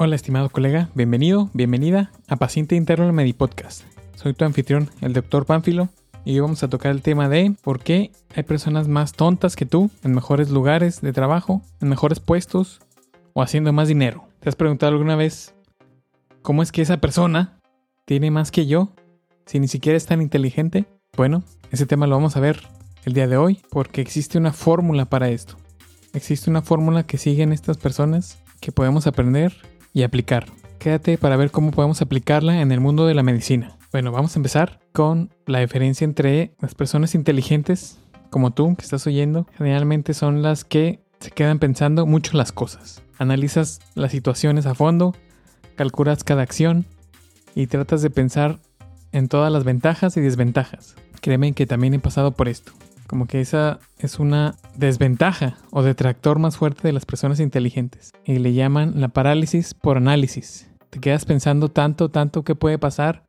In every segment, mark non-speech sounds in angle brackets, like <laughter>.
Hola estimado colega, bienvenido, bienvenida a Paciente Interno Medi Podcast. Soy tu anfitrión, el Dr. Pánfilo, y hoy vamos a tocar el tema de por qué hay personas más tontas que tú en mejores lugares de trabajo, en mejores puestos o haciendo más dinero. ¿Te has preguntado alguna vez cómo es que esa persona tiene más que yo si ni siquiera es tan inteligente? Bueno, ese tema lo vamos a ver el día de hoy porque existe una fórmula para esto. Existe una fórmula que siguen estas personas que podemos aprender y aplicar. Quédate para ver cómo podemos aplicarla en el mundo de la medicina. Bueno, vamos a empezar con la diferencia entre las personas inteligentes, como tú que estás oyendo, generalmente son las que se quedan pensando mucho las cosas. Analizas las situaciones a fondo, calculas cada acción y tratas de pensar en todas las ventajas y desventajas. Créeme que también he pasado por esto. Como que esa es una desventaja o detractor más fuerte de las personas inteligentes. Y le llaman la parálisis por análisis. Te quedas pensando tanto, tanto qué puede pasar,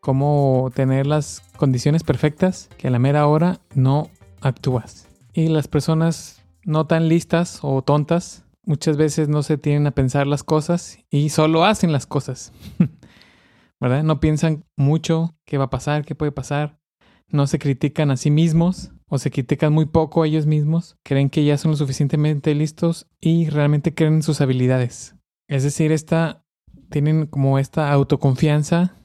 cómo tener las condiciones perfectas, que a la mera hora no actúas. Y las personas no tan listas o tontas muchas veces no se tienen a pensar las cosas y solo hacen las cosas. <laughs> ¿Verdad? No piensan mucho qué va a pasar, qué puede pasar. No se critican a sí mismos o se critican muy poco a ellos mismos, creen que ya son lo suficientemente listos y realmente creen en sus habilidades. Es decir, esta, tienen como esta autoconfianza,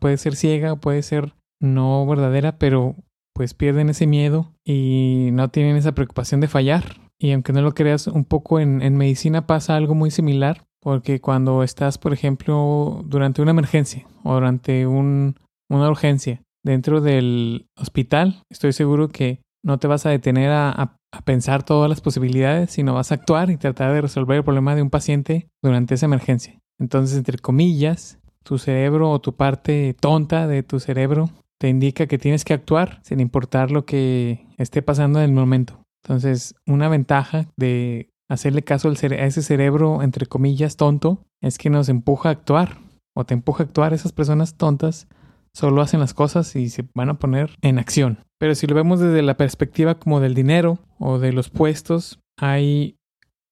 puede ser ciega, puede ser no verdadera, pero pues pierden ese miedo y no tienen esa preocupación de fallar. Y aunque no lo creas, un poco en, medicina pasa algo muy similar, porque cuando estás, por ejemplo, durante una emergencia o durante un, una urgencia, dentro del hospital, estoy seguro que no te vas a detener a, pensar todas las posibilidades, sino vas a actuar y tratar de resolver el problema de un paciente durante esa emergencia. Entonces, entre comillas, tu cerebro o tu parte tonta de tu cerebro te indica que tienes que actuar sin importar lo que esté pasando en el momento. Entonces, una ventaja de hacerle caso a ese cerebro, entre comillas, tonto, es que nos empuja a actuar o te empuja a actuar esas personas tontas solo hacen las cosas y se van a poner en acción. Pero si lo vemos desde la perspectiva como del dinero o de los puestos, hay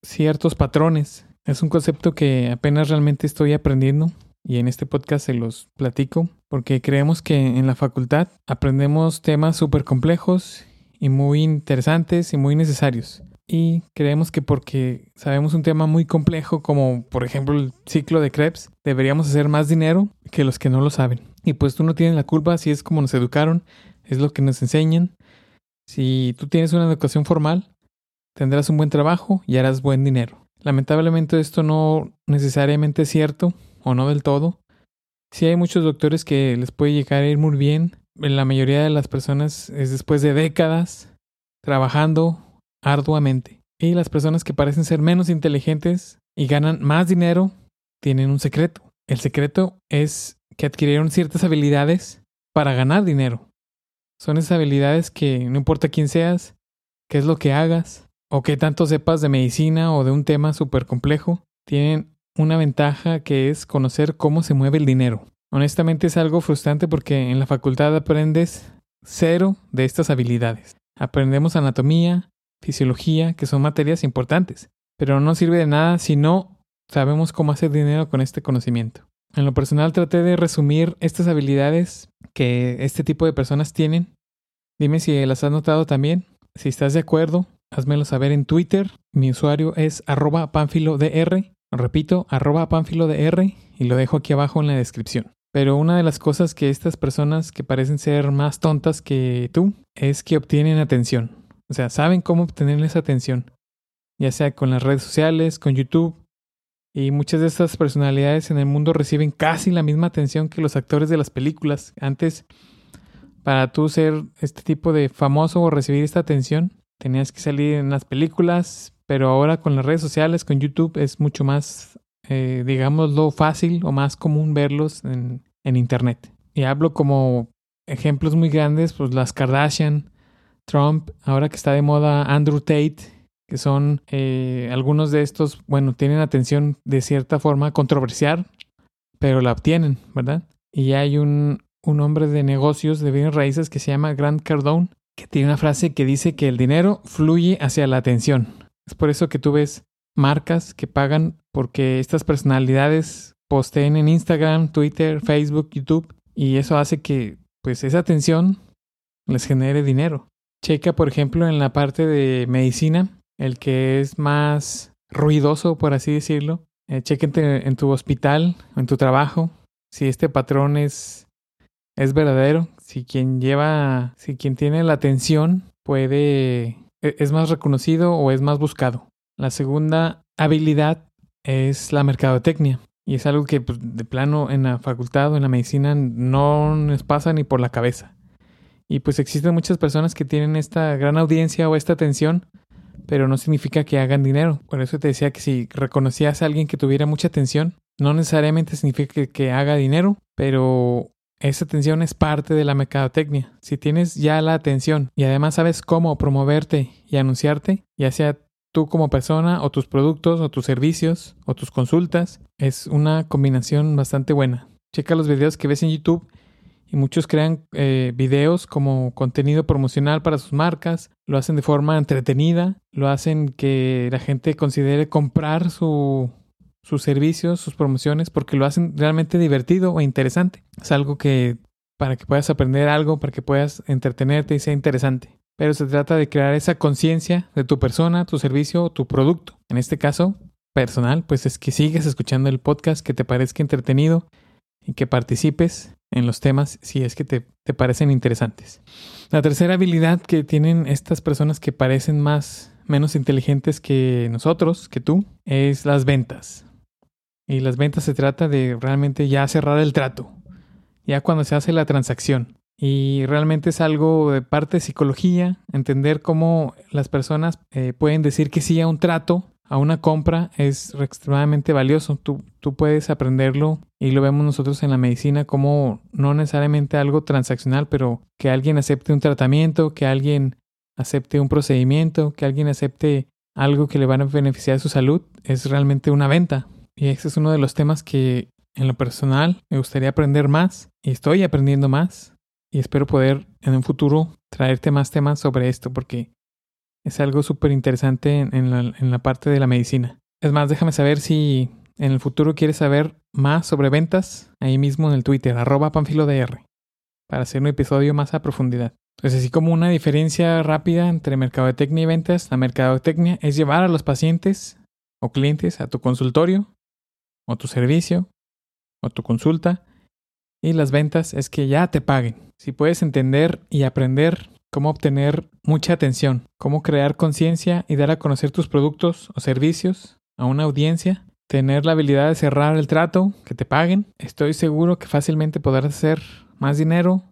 ciertos patrones. Es un concepto que apenas realmente estoy aprendiendo y en este podcast se los platico porque creemos que en la facultad aprendemos temas súper complejos y muy interesantes y muy necesarios. Y creemos que porque sabemos un tema muy complejo como por ejemplo el ciclo de Krebs, deberíamos hacer más dinero que los que no lo saben. Y pues tú no tienes la culpa si es como nos educaron, es lo que nos enseñan. Si tú tienes una educación formal, tendrás un buen trabajo y harás buen dinero. Lamentablemente esto no necesariamente es cierto, o no del todo. Sí hay muchos doctores que les puede llegar a ir muy bien. La mayoría de las personas es después de décadas trabajando arduamente. Y las personas que parecen ser menos inteligentes y ganan más dinero tienen un secreto. El secreto es que adquirieron ciertas habilidades para ganar dinero. Son esas habilidades que no importa quién seas, qué es lo que hagas, o qué tanto sepas de medicina o de un tema súper complejo, tienen una ventaja que es conocer cómo se mueve el dinero. Honestamente es algo frustrante porque en la facultad aprendes cero de estas habilidades. Aprendemos anatomía, fisiología, que son materias importantes, pero no sirve de nada si no sabemos cómo hacer dinero con este conocimiento. En lo personal traté de resumir estas habilidades que este tipo de personas tienen. Dime si las has notado también. Si estás de acuerdo, házmelo saber en Twitter. Mi usuario es arroba dr. Repito, arroba dr. y lo dejo aquí abajo en la descripción. Pero una de las cosas que estas personas que parecen ser más tontas que tú es que obtienen atención. O sea, saben cómo obtener esa atención. Ya sea con las redes sociales, con YouTube, y muchas de estas personalidades en el mundo reciben casi la misma atención que los actores de las películas. Antes, para tú ser este tipo de famoso o recibir esta atención, tenías que salir en las películas, pero ahora con las redes sociales, con YouTube, es mucho más, eh, digámoslo, fácil o más común verlos en, en Internet. Y hablo como ejemplos muy grandes, pues las Kardashian, Trump, ahora que está de moda Andrew Tate, que son eh, algunos de estos, bueno, tienen atención de cierta forma controversial, pero la obtienen, ¿verdad? Y hay un, un hombre de negocios de bienes raíces que se llama Grant Cardone, que tiene una frase que dice que el dinero fluye hacia la atención. Es por eso que tú ves marcas que pagan porque estas personalidades posteen en Instagram, Twitter, Facebook, YouTube y eso hace que pues esa atención les genere dinero. Checa, por ejemplo, en la parte de medicina, el que es más ruidoso, por así decirlo. Eh, en, tu hospital, en tu trabajo, si este patrón es, es verdadero, si quien lleva, si quien tiene la atención puede, e, es más reconocido o es más buscado. La segunda habilidad es la mercadotecnia. Y es algo que pues, de plano en la facultad o en la medicina no nos pasa ni por la cabeza. Y pues existen muchas personas que tienen esta gran audiencia o esta atención, pero no significa que hagan dinero. Por eso te decía que si reconocías a alguien que tuviera mucha atención, no necesariamente significa que, haga dinero, pero esa atención es parte de la mercadotecnia. Si tienes ya la atención y además sabes cómo promoverte y anunciarte, ya sea tú como persona o tus productos o tus servicios o tus consultas, es una combinación bastante buena. Checa los videos que ves en YouTube y muchos crean eh, videos como contenido promocional para sus marcas, lo hacen de forma entretenida, lo hacen que la gente considere comprar sus servicios, sus promociones, porque lo hacen realmente divertido o interesante. Es algo que para que puedas aprender algo, para que puedas entretenerte y sea interesante. Pero se trata de crear esa conciencia de tu persona, tu servicio o tu producto. En este caso, personal, pues es que sigues escuchando el podcast, que te parezca entretenido y que participes en los temas si es que te, parecen interesantes. La tercera habilidad que tienen estas personas que parecen más menos inteligentes que nosotros, que tú, es las ventas. Y las ventas se trata de realmente ya cerrar el trato, ya cuando se hace la transacción. Y realmente es algo de parte de psicología, entender cómo las personas eh, pueden decir que sí a un trato a una compra es extremadamente valioso. Tú, tú puedes aprenderlo y lo vemos nosotros en la medicina como no necesariamente algo transaccional, pero que alguien acepte un tratamiento, que alguien acepte un procedimiento, que alguien acepte algo que le van a beneficiar a su salud, es realmente una venta. Y ese es uno de los temas que en lo personal me gustaría aprender más y estoy aprendiendo más y espero poder en un futuro traerte más temas sobre esto porque es algo súper interesante en, la, en la parte de la medicina. Es más, déjame saber si en el futuro quieres saber más sobre ventas ahí mismo en el Twitter, arroba panfilodr, para hacer un episodio más a profundidad. Entonces, así como una diferencia rápida entre mercadotecnia y ventas, la mercadotecnia es llevar a los pacientes o clientes a tu consultorio o tu servicio o tu consulta y las ventas es que ya te paguen. Si puedes entender y aprender cómo obtener mucha atención, cómo crear conciencia y dar a conocer tus productos o servicios a una audiencia, tener la habilidad de cerrar el trato, que te paguen, estoy seguro que fácilmente podrás hacer más dinero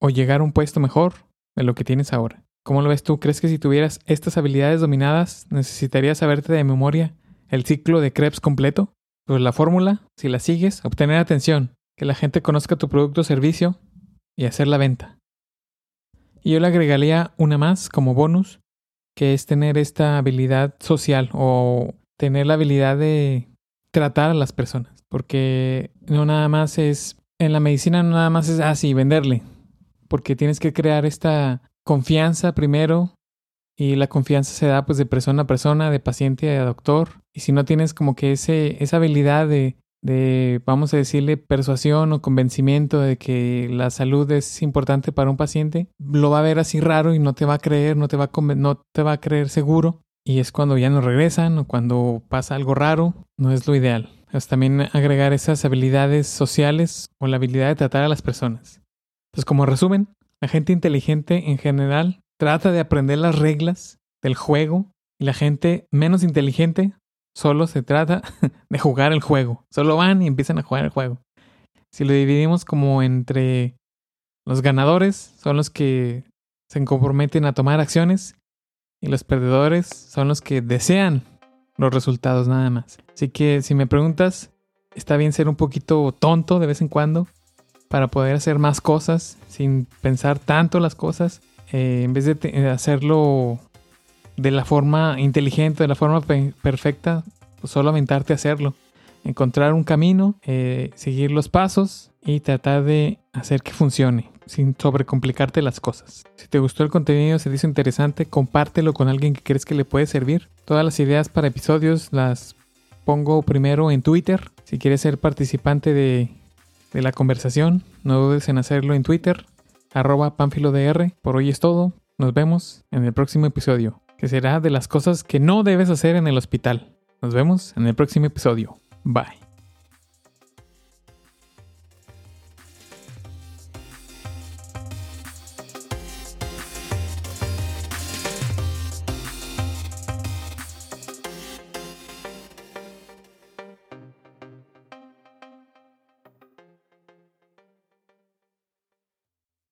o llegar a un puesto mejor de lo que tienes ahora. ¿Cómo lo ves tú? ¿Crees que si tuvieras estas habilidades dominadas necesitarías saberte de memoria el ciclo de Krebs completo? Pues la fórmula, si la sigues, obtener atención, que la gente conozca tu producto o servicio y hacer la venta. Y yo le agregaría una más como bonus, que es tener esta habilidad social o tener la habilidad de tratar a las personas. Porque no nada más es, en la medicina no nada más es así, venderle. Porque tienes que crear esta confianza primero y la confianza se da pues de persona a persona, de paciente a doctor. Y si no tienes como que ese, esa habilidad de de, vamos a decirle, persuasión o convencimiento de que la salud es importante para un paciente, lo va a ver así raro y no te va a creer, no te va a, no te va a creer seguro. Y es cuando ya no regresan o cuando pasa algo raro, no es lo ideal. Es también agregar esas habilidades sociales o la habilidad de tratar a las personas. Pues como resumen, la gente inteligente en general trata de aprender las reglas del juego y la gente menos inteligente Solo se trata <laughs> de jugar el juego. Solo van y empiezan a jugar el juego. Si lo dividimos como entre los ganadores, son los que se comprometen a tomar acciones y los perdedores son los que desean los resultados nada más. Así que si me preguntas, está bien ser un poquito tonto de vez en cuando para poder hacer más cosas sin pensar tanto las cosas. Eh, en vez de hacerlo de la forma inteligente, de la forma perfecta, solo aventarte a hacerlo. Encontrar un camino, eh, seguir los pasos y tratar de hacer que funcione sin sobrecomplicarte las cosas. Si te gustó el contenido, se dice interesante, compártelo con alguien que crees que le puede servir. Todas las ideas para episodios las pongo primero en Twitter. Si quieres ser participante de, la conversación, no dudes en hacerlo en Twitter, arroba. Por hoy es todo. Nos vemos en el próximo episodio, que será de las cosas que no debes hacer en el hospital. Nos vemos en el próximo episodio. Bye.